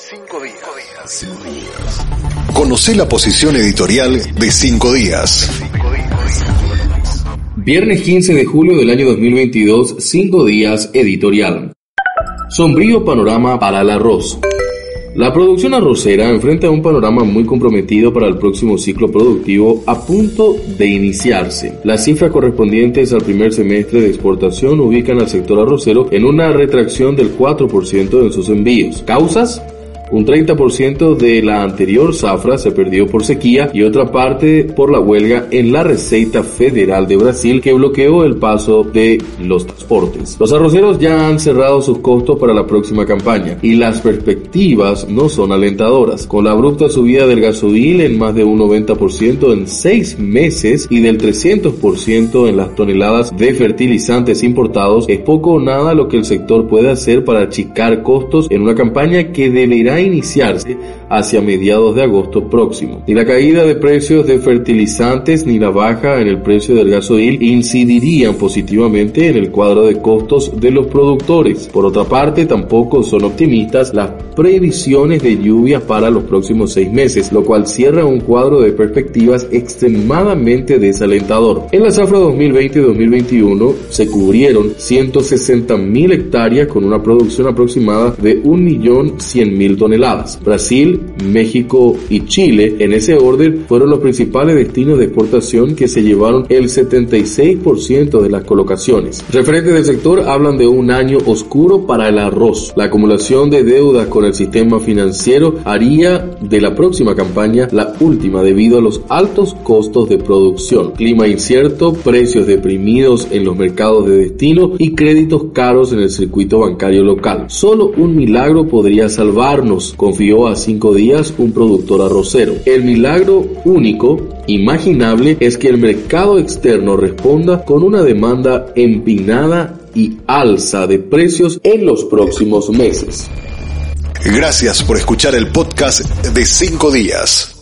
Cinco días. Conoce la posición editorial de Cinco días. Viernes 15 de julio del año 2022, Cinco días editorial. Sombrío panorama para el arroz. La producción arrocera enfrenta un panorama muy comprometido para el próximo ciclo productivo a punto de iniciarse. Las cifras correspondientes al primer semestre de exportación ubican al sector arrocero en una retracción del 4% en sus envíos. ¿Causas? Un 30% de la anterior zafra se perdió por sequía y otra parte por la huelga en la Receita Federal de Brasil que bloqueó el paso de los transportes. Los arroceros ya han cerrado sus costos para la próxima campaña y las perspectivas no son alentadoras. Con la abrupta subida del gasoil en más de un 90% en seis meses y del 300% en las toneladas de fertilizantes importados, es poco o nada lo que el sector puede hacer para achicar costos en una campaña que deberá iniciarse hacia mediados de agosto próximo. Ni la caída de precios de fertilizantes ni la baja en el precio del gasoil incidirían positivamente en el cuadro de costos de los productores. Por otra parte, tampoco son optimistas las previsiones de lluvia para los próximos seis meses, lo cual cierra un cuadro de perspectivas extremadamente desalentador. En la zafra 2020-2021 se cubrieron 160 mil hectáreas con una producción aproximada de 1.100.000 toneladas. Brasil, México y Chile, en ese orden, fueron los principales destinos de exportación que se llevaron el 76% de las colocaciones. Referentes del sector hablan de un año oscuro para el arroz. La acumulación de deudas con el sistema financiero haría de la próxima campaña la última debido a los altos costos de producción, clima incierto, precios deprimidos en los mercados de destino y créditos caros en el circuito bancario local. Solo un milagro podría salvarnos, confió a cinco días un productor arrocero. El milagro único, imaginable, es que el mercado externo responda con una demanda empinada y alza de precios en los próximos meses. Gracias por escuchar el podcast de cinco días.